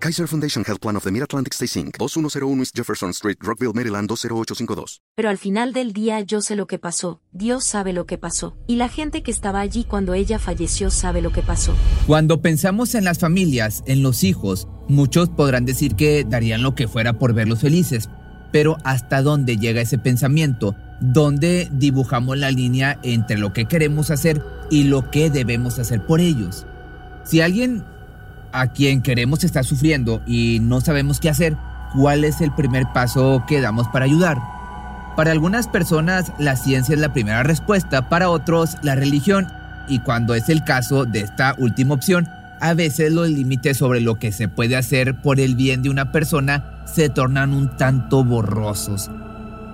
Kaiser Foundation Health Plan of the Mid-Atlantic Stay Inc., 2101 East Jefferson Street, Rockville, Maryland 20852. Pero al final del día yo sé lo que pasó, Dios sabe lo que pasó, y la gente que estaba allí cuando ella falleció sabe lo que pasó. Cuando pensamos en las familias, en los hijos, muchos podrán decir que darían lo que fuera por verlos felices, pero ¿hasta dónde llega ese pensamiento? ¿Dónde dibujamos la línea entre lo que queremos hacer y lo que debemos hacer por ellos? Si alguien a quien queremos está sufriendo y no sabemos qué hacer, ¿cuál es el primer paso que damos para ayudar? Para algunas personas la ciencia es la primera respuesta, para otros la religión y cuando es el caso de esta última opción, a veces los límites sobre lo que se puede hacer por el bien de una persona se tornan un tanto borrosos.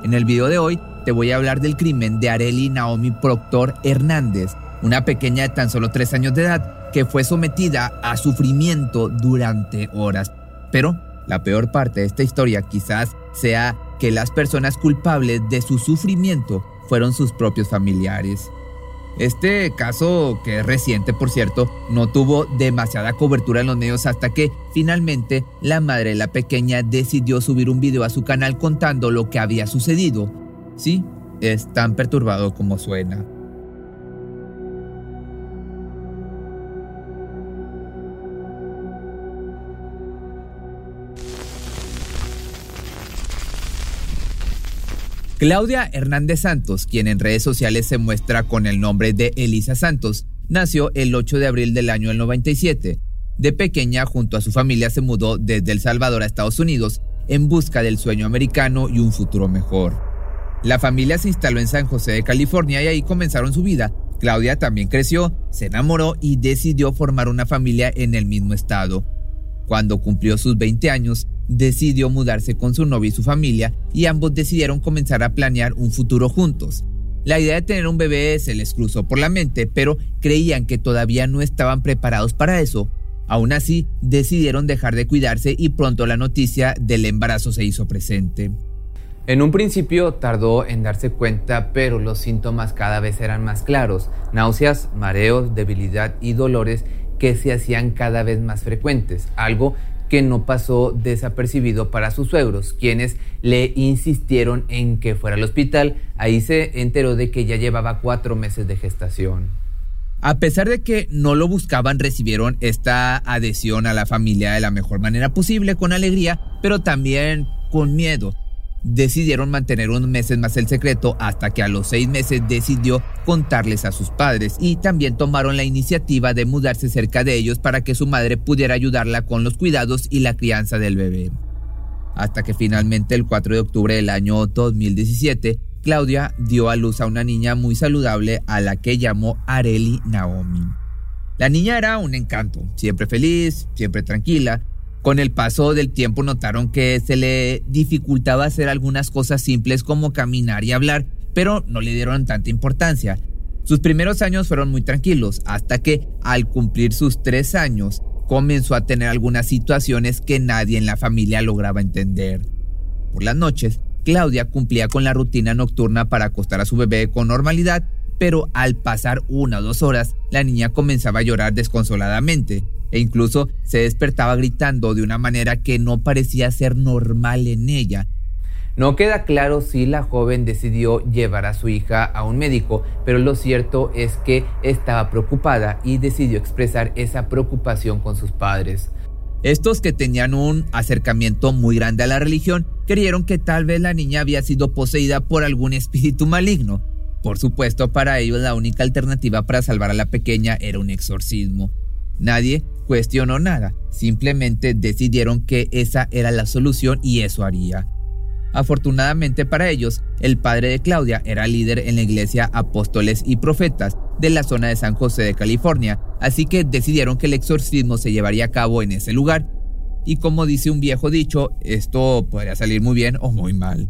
En el video de hoy te voy a hablar del crimen de Areli Naomi Proctor Hernández, una pequeña de tan solo tres años de edad que fue sometida a sufrimiento durante horas. Pero la peor parte de esta historia quizás sea que las personas culpables de su sufrimiento fueron sus propios familiares. Este caso, que es reciente por cierto, no tuvo demasiada cobertura en los medios hasta que finalmente la madre de la pequeña decidió subir un video a su canal contando lo que había sucedido. Sí, es tan perturbado como suena. Claudia Hernández Santos, quien en redes sociales se muestra con el nombre de Elisa Santos, nació el 8 de abril del año 97. De pequeña, junto a su familia, se mudó desde El Salvador a Estados Unidos en busca del sueño americano y un futuro mejor. La familia se instaló en San José de California y ahí comenzaron su vida. Claudia también creció, se enamoró y decidió formar una familia en el mismo estado. Cuando cumplió sus 20 años, decidió mudarse con su novio y su familia y ambos decidieron comenzar a planear un futuro juntos. La idea de tener un bebé se les cruzó por la mente, pero creían que todavía no estaban preparados para eso. Aún así, decidieron dejar de cuidarse y pronto la noticia del embarazo se hizo presente. En un principio tardó en darse cuenta, pero los síntomas cada vez eran más claros. Náuseas, mareos, debilidad y dolores que se hacían cada vez más frecuentes, algo que no pasó desapercibido para sus suegros, quienes le insistieron en que fuera al hospital. Ahí se enteró de que ya llevaba cuatro meses de gestación. A pesar de que no lo buscaban, recibieron esta adhesión a la familia de la mejor manera posible, con alegría, pero también con miedo decidieron mantener unos meses más el secreto hasta que a los seis meses decidió contarles a sus padres y también tomaron la iniciativa de mudarse cerca de ellos para que su madre pudiera ayudarla con los cuidados y la crianza del bebé. Hasta que finalmente el 4 de octubre del año 2017, Claudia dio a luz a una niña muy saludable a la que llamó Areli Naomi. La niña era un encanto, siempre feliz, siempre tranquila, con el paso del tiempo notaron que se le dificultaba hacer algunas cosas simples como caminar y hablar, pero no le dieron tanta importancia. Sus primeros años fueron muy tranquilos, hasta que, al cumplir sus tres años, comenzó a tener algunas situaciones que nadie en la familia lograba entender. Por las noches, Claudia cumplía con la rutina nocturna para acostar a su bebé con normalidad, pero al pasar una o dos horas, la niña comenzaba a llorar desconsoladamente e incluso se despertaba gritando de una manera que no parecía ser normal en ella. No queda claro si la joven decidió llevar a su hija a un médico, pero lo cierto es que estaba preocupada y decidió expresar esa preocupación con sus padres. Estos que tenían un acercamiento muy grande a la religión creyeron que tal vez la niña había sido poseída por algún espíritu maligno. Por supuesto, para ellos la única alternativa para salvar a la pequeña era un exorcismo. Nadie cuestionó nada, simplemente decidieron que esa era la solución y eso haría. Afortunadamente para ellos, el padre de Claudia era líder en la iglesia Apóstoles y Profetas de la zona de San José de California, así que decidieron que el exorcismo se llevaría a cabo en ese lugar. Y como dice un viejo dicho, esto podría salir muy bien o muy mal.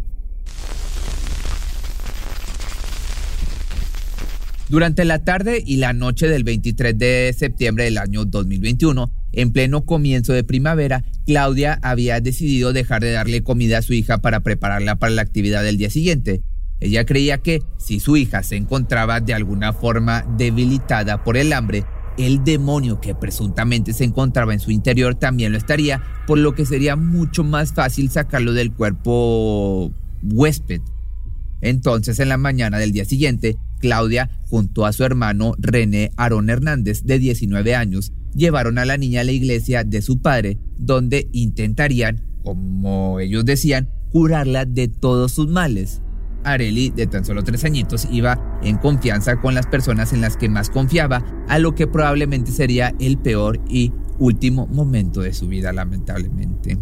Durante la tarde y la noche del 23 de septiembre del año 2021, en pleno comienzo de primavera, Claudia había decidido dejar de darle comida a su hija para prepararla para la actividad del día siguiente. Ella creía que si su hija se encontraba de alguna forma debilitada por el hambre, el demonio que presuntamente se encontraba en su interior también lo estaría, por lo que sería mucho más fácil sacarlo del cuerpo huésped. Entonces, en la mañana del día siguiente, Claudia, junto a su hermano René Aarón Hernández, de 19 años, llevaron a la niña a la iglesia de su padre, donde intentarían, como ellos decían, curarla de todos sus males. Areli, de tan solo tres añitos, iba en confianza con las personas en las que más confiaba, a lo que probablemente sería el peor y último momento de su vida, lamentablemente.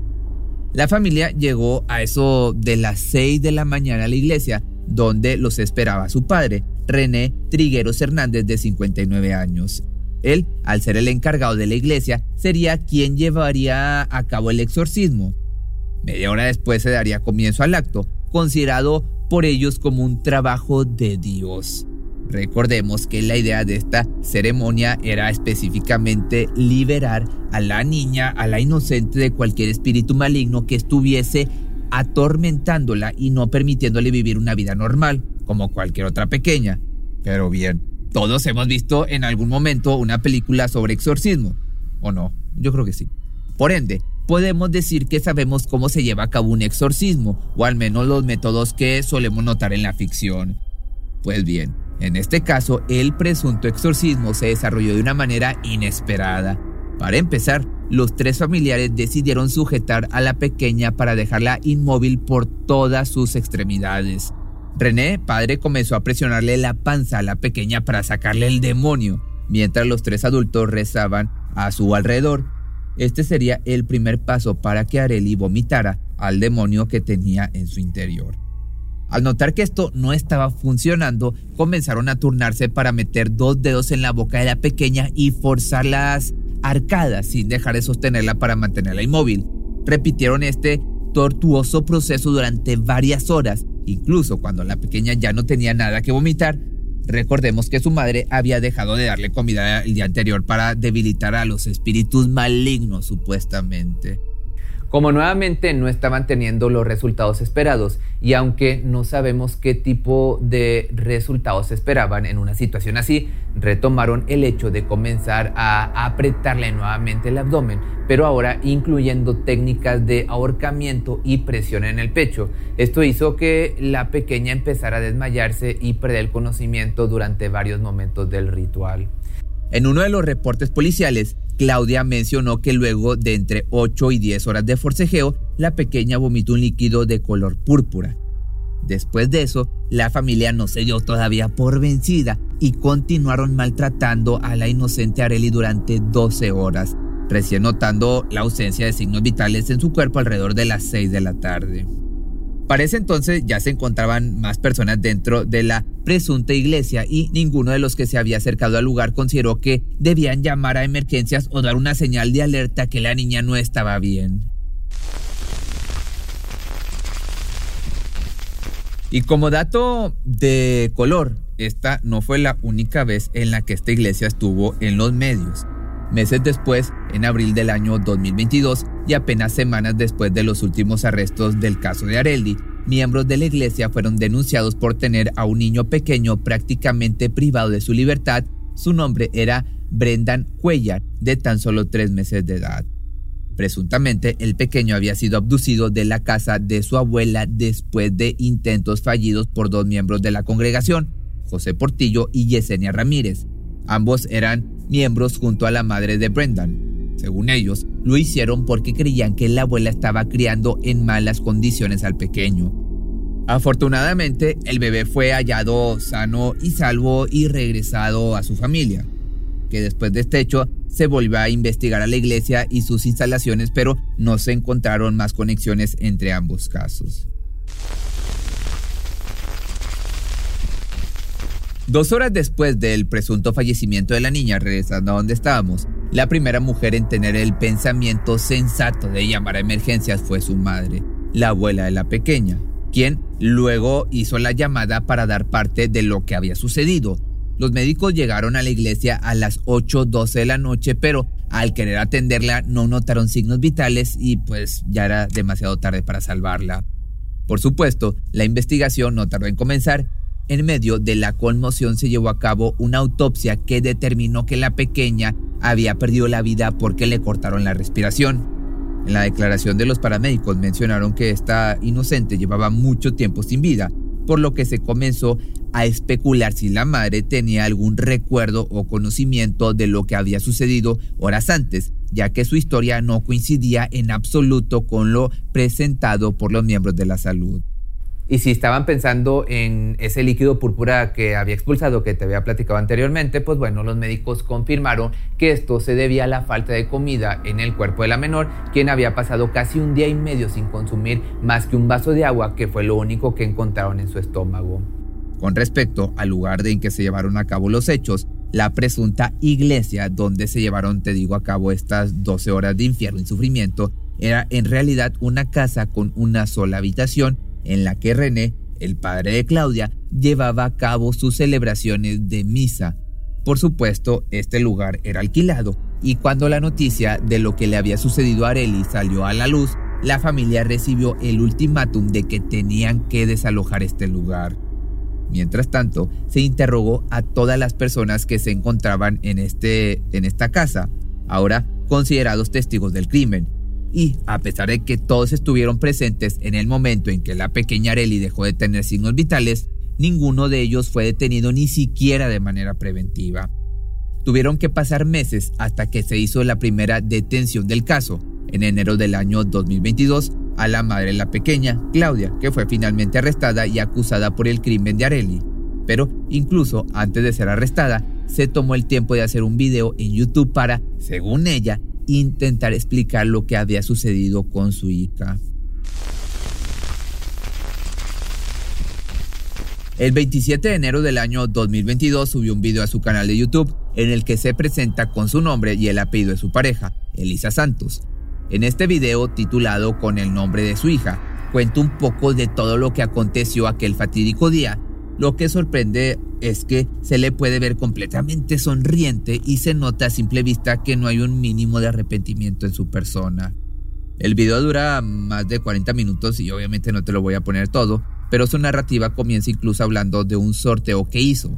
La familia llegó a eso de las 6 de la mañana a la iglesia, donde los esperaba su padre, René Trigueros Hernández, de 59 años. Él, al ser el encargado de la iglesia, sería quien llevaría a cabo el exorcismo. Media hora después se daría comienzo al acto, considerado por ellos como un trabajo de Dios. Recordemos que la idea de esta ceremonia era específicamente liberar a la niña, a la inocente de cualquier espíritu maligno que estuviese atormentándola y no permitiéndole vivir una vida normal, como cualquier otra pequeña. Pero bien, todos hemos visto en algún momento una película sobre exorcismo, ¿o no? Yo creo que sí. Por ende, podemos decir que sabemos cómo se lleva a cabo un exorcismo, o al menos los métodos que solemos notar en la ficción. Pues bien, en este caso, el presunto exorcismo se desarrolló de una manera inesperada. Para empezar, los tres familiares decidieron sujetar a la pequeña para dejarla inmóvil por todas sus extremidades. René, padre, comenzó a presionarle la panza a la pequeña para sacarle el demonio, mientras los tres adultos rezaban a su alrededor este sería el primer paso para que Areli vomitara al demonio que tenía en su interior. Al notar que esto no estaba funcionando, comenzaron a turnarse para meter dos dedos en la boca de la pequeña y forzar las arcadas sin dejar de sostenerla para mantenerla inmóvil. Repitieron este tortuoso proceso durante varias horas, incluso cuando la pequeña ya no tenía nada que vomitar, Recordemos que su madre había dejado de darle comida el día anterior para debilitar a los espíritus malignos supuestamente. Como nuevamente no estaban teniendo los resultados esperados y aunque no sabemos qué tipo de resultados esperaban en una situación así, retomaron el hecho de comenzar a apretarle nuevamente el abdomen, pero ahora incluyendo técnicas de ahorcamiento y presión en el pecho. Esto hizo que la pequeña empezara a desmayarse y perder el conocimiento durante varios momentos del ritual. En uno de los reportes policiales, Claudia mencionó que luego de entre 8 y 10 horas de forcejeo, la pequeña vomitó un líquido de color púrpura. Después de eso, la familia no se dio todavía por vencida y continuaron maltratando a la inocente Areli durante 12 horas, recién notando la ausencia de signos vitales en su cuerpo alrededor de las 6 de la tarde. Para ese entonces ya se encontraban más personas dentro de la presunta iglesia y ninguno de los que se había acercado al lugar consideró que debían llamar a emergencias o dar una señal de alerta que la niña no estaba bien. Y como dato de color, esta no fue la única vez en la que esta iglesia estuvo en los medios. Meses después, en abril del año 2022 y apenas semanas después de los últimos arrestos del caso de Areldi, miembros de la iglesia fueron denunciados por tener a un niño pequeño prácticamente privado de su libertad. Su nombre era Brendan Cuellar, de tan solo tres meses de edad. Presuntamente, el pequeño había sido abducido de la casa de su abuela después de intentos fallidos por dos miembros de la congregación, José Portillo y Yesenia Ramírez. Ambos eran miembros junto a la madre de Brendan. Según ellos, lo hicieron porque creían que la abuela estaba criando en malas condiciones al pequeño. Afortunadamente, el bebé fue hallado sano y salvo y regresado a su familia, que después de este hecho se volvió a investigar a la iglesia y sus instalaciones, pero no se encontraron más conexiones entre ambos casos. Dos horas después del presunto fallecimiento de la niña, regresando a donde estábamos, la primera mujer en tener el pensamiento sensato de llamar a emergencias fue su madre, la abuela de la pequeña, quien luego hizo la llamada para dar parte de lo que había sucedido. Los médicos llegaron a la iglesia a las 8.12 de la noche, pero al querer atenderla no notaron signos vitales y pues ya era demasiado tarde para salvarla. Por supuesto, la investigación no tardó en comenzar. En medio de la conmoción se llevó a cabo una autopsia que determinó que la pequeña había perdido la vida porque le cortaron la respiración. En la declaración de los paramédicos mencionaron que esta inocente llevaba mucho tiempo sin vida, por lo que se comenzó a especular si la madre tenía algún recuerdo o conocimiento de lo que había sucedido horas antes, ya que su historia no coincidía en absoluto con lo presentado por los miembros de la salud. Y si estaban pensando en ese líquido púrpura que había expulsado, que te había platicado anteriormente, pues bueno, los médicos confirmaron que esto se debía a la falta de comida en el cuerpo de la menor, quien había pasado casi un día y medio sin consumir más que un vaso de agua, que fue lo único que encontraron en su estómago. Con respecto al lugar en que se llevaron a cabo los hechos, la presunta iglesia donde se llevaron, te digo, a cabo estas 12 horas de infierno y sufrimiento, era en realidad una casa con una sola habitación en la que René, el padre de Claudia, llevaba a cabo sus celebraciones de misa. Por supuesto, este lugar era alquilado, y cuando la noticia de lo que le había sucedido a Areli salió a la luz, la familia recibió el ultimátum de que tenían que desalojar este lugar. Mientras tanto, se interrogó a todas las personas que se encontraban en, este, en esta casa, ahora considerados testigos del crimen, y a pesar de que todos estuvieron presentes en el momento en que la pequeña Areli dejó de tener signos vitales, ninguno de ellos fue detenido ni siquiera de manera preventiva. Tuvieron que pasar meses hasta que se hizo la primera detención del caso, en enero del año 2022, a la madre de la pequeña, Claudia, que fue finalmente arrestada y acusada por el crimen de Areli. Pero incluso antes de ser arrestada, se tomó el tiempo de hacer un video en YouTube para, según ella, intentar explicar lo que había sucedido con su hija. El 27 de enero del año 2022 subió un video a su canal de YouTube en el que se presenta con su nombre y el apellido de su pareja, Elisa Santos. En este video, titulado con el nombre de su hija, cuenta un poco de todo lo que aconteció aquel fatídico día lo que sorprende es que se le puede ver completamente sonriente y se nota a simple vista que no hay un mínimo de arrepentimiento en su persona. El video dura más de 40 minutos y obviamente no te lo voy a poner todo, pero su narrativa comienza incluso hablando de un sorteo que hizo.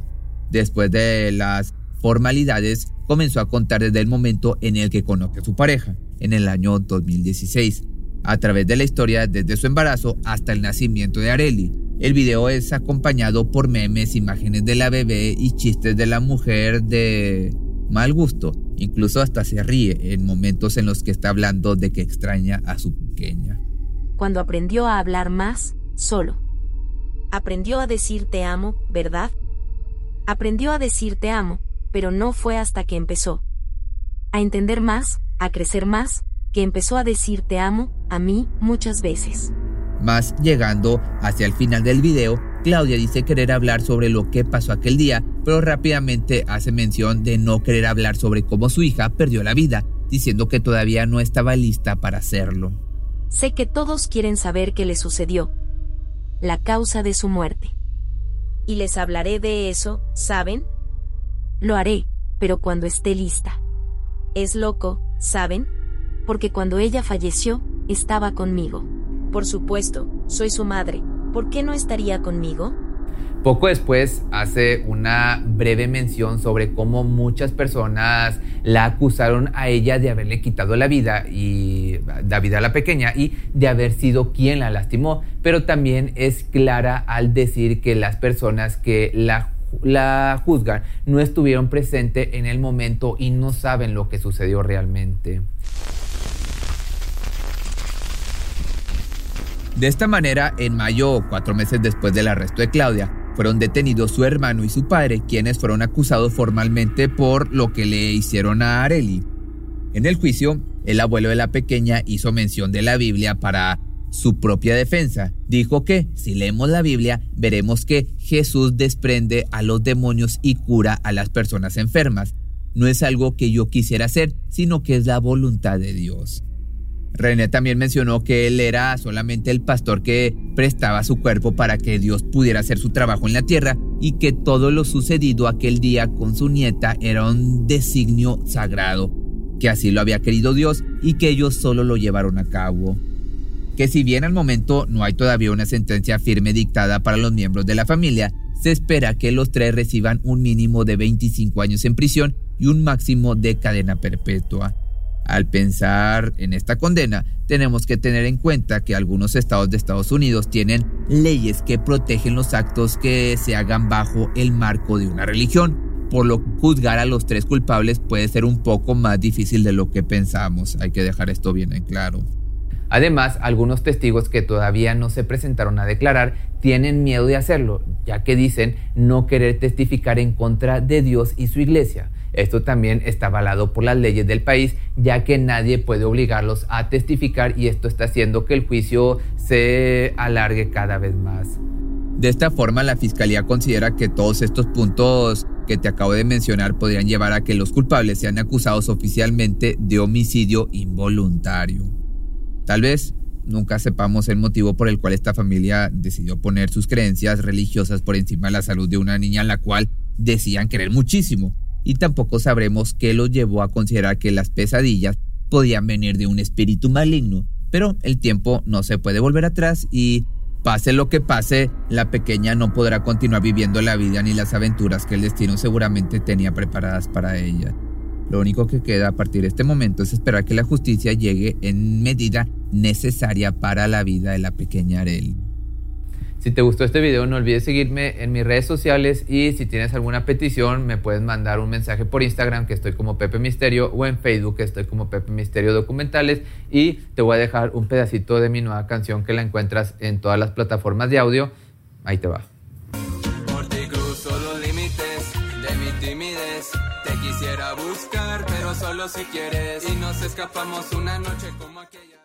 Después de las formalidades, comenzó a contar desde el momento en el que conoce a su pareja, en el año 2016, a través de la historia desde su embarazo hasta el nacimiento de Areli, el video es acompañado por memes, imágenes de la bebé y chistes de la mujer de mal gusto. Incluso hasta se ríe en momentos en los que está hablando de que extraña a su pequeña. Cuando aprendió a hablar más, solo. Aprendió a decir te amo, ¿verdad? Aprendió a decir te amo, pero no fue hasta que empezó a entender más, a crecer más, que empezó a decir te amo a mí muchas veces. Más llegando hacia el final del video, Claudia dice querer hablar sobre lo que pasó aquel día, pero rápidamente hace mención de no querer hablar sobre cómo su hija perdió la vida, diciendo que todavía no estaba lista para hacerlo. Sé que todos quieren saber qué le sucedió, la causa de su muerte. Y les hablaré de eso, ¿saben? Lo haré, pero cuando esté lista. Es loco, ¿saben? Porque cuando ella falleció, estaba conmigo. Por supuesto, soy su madre. ¿Por qué no estaría conmigo? Poco después hace una breve mención sobre cómo muchas personas la acusaron a ella de haberle quitado la vida y la vida a la pequeña y de haber sido quien la lastimó, pero también es clara al decir que las personas que la la juzgan no estuvieron presentes en el momento y no saben lo que sucedió realmente. De esta manera, en mayo, cuatro meses después del arresto de Claudia, fueron detenidos su hermano y su padre, quienes fueron acusados formalmente por lo que le hicieron a Areli. En el juicio, el abuelo de la pequeña hizo mención de la Biblia para su propia defensa. Dijo que, si leemos la Biblia, veremos que Jesús desprende a los demonios y cura a las personas enfermas. No es algo que yo quisiera hacer, sino que es la voluntad de Dios. René también mencionó que él era solamente el pastor que prestaba su cuerpo para que Dios pudiera hacer su trabajo en la tierra y que todo lo sucedido aquel día con su nieta era un designio sagrado, que así lo había querido Dios y que ellos solo lo llevaron a cabo. Que si bien al momento no hay todavía una sentencia firme dictada para los miembros de la familia, se espera que los tres reciban un mínimo de 25 años en prisión y un máximo de cadena perpetua. Al pensar en esta condena, tenemos que tener en cuenta que algunos estados de Estados Unidos tienen leyes que protegen los actos que se hagan bajo el marco de una religión, por lo que juzgar a los tres culpables puede ser un poco más difícil de lo que pensamos. Hay que dejar esto bien en claro. Además, algunos testigos que todavía no se presentaron a declarar tienen miedo de hacerlo, ya que dicen no querer testificar en contra de Dios y su iglesia. Esto también está avalado por las leyes del país, ya que nadie puede obligarlos a testificar y esto está haciendo que el juicio se alargue cada vez más. De esta forma, la Fiscalía considera que todos estos puntos que te acabo de mencionar podrían llevar a que los culpables sean acusados oficialmente de homicidio involuntario. Tal vez nunca sepamos el motivo por el cual esta familia decidió poner sus creencias religiosas por encima de la salud de una niña a la cual decían querer muchísimo y tampoco sabremos qué los llevó a considerar que las pesadillas podían venir de un espíritu maligno. Pero el tiempo no se puede volver atrás y pase lo que pase, la pequeña no podrá continuar viviendo la vida ni las aventuras que el destino seguramente tenía preparadas para ella. Lo único que queda a partir de este momento es esperar que la justicia llegue en medida necesaria para la vida de la pequeña Arely. Si te gustó este video no olvides seguirme en mis redes sociales y si tienes alguna petición me puedes mandar un mensaje por Instagram que estoy como Pepe Misterio o en Facebook que estoy como Pepe Misterio Documentales y te voy a dejar un pedacito de mi nueva canción que la encuentras en todas las plataformas de audio. Ahí te va. Por ti cruzo los límites de mi timidez. Te quisiera buscar, pero solo si quieres. Y nos escapamos una noche como aquella.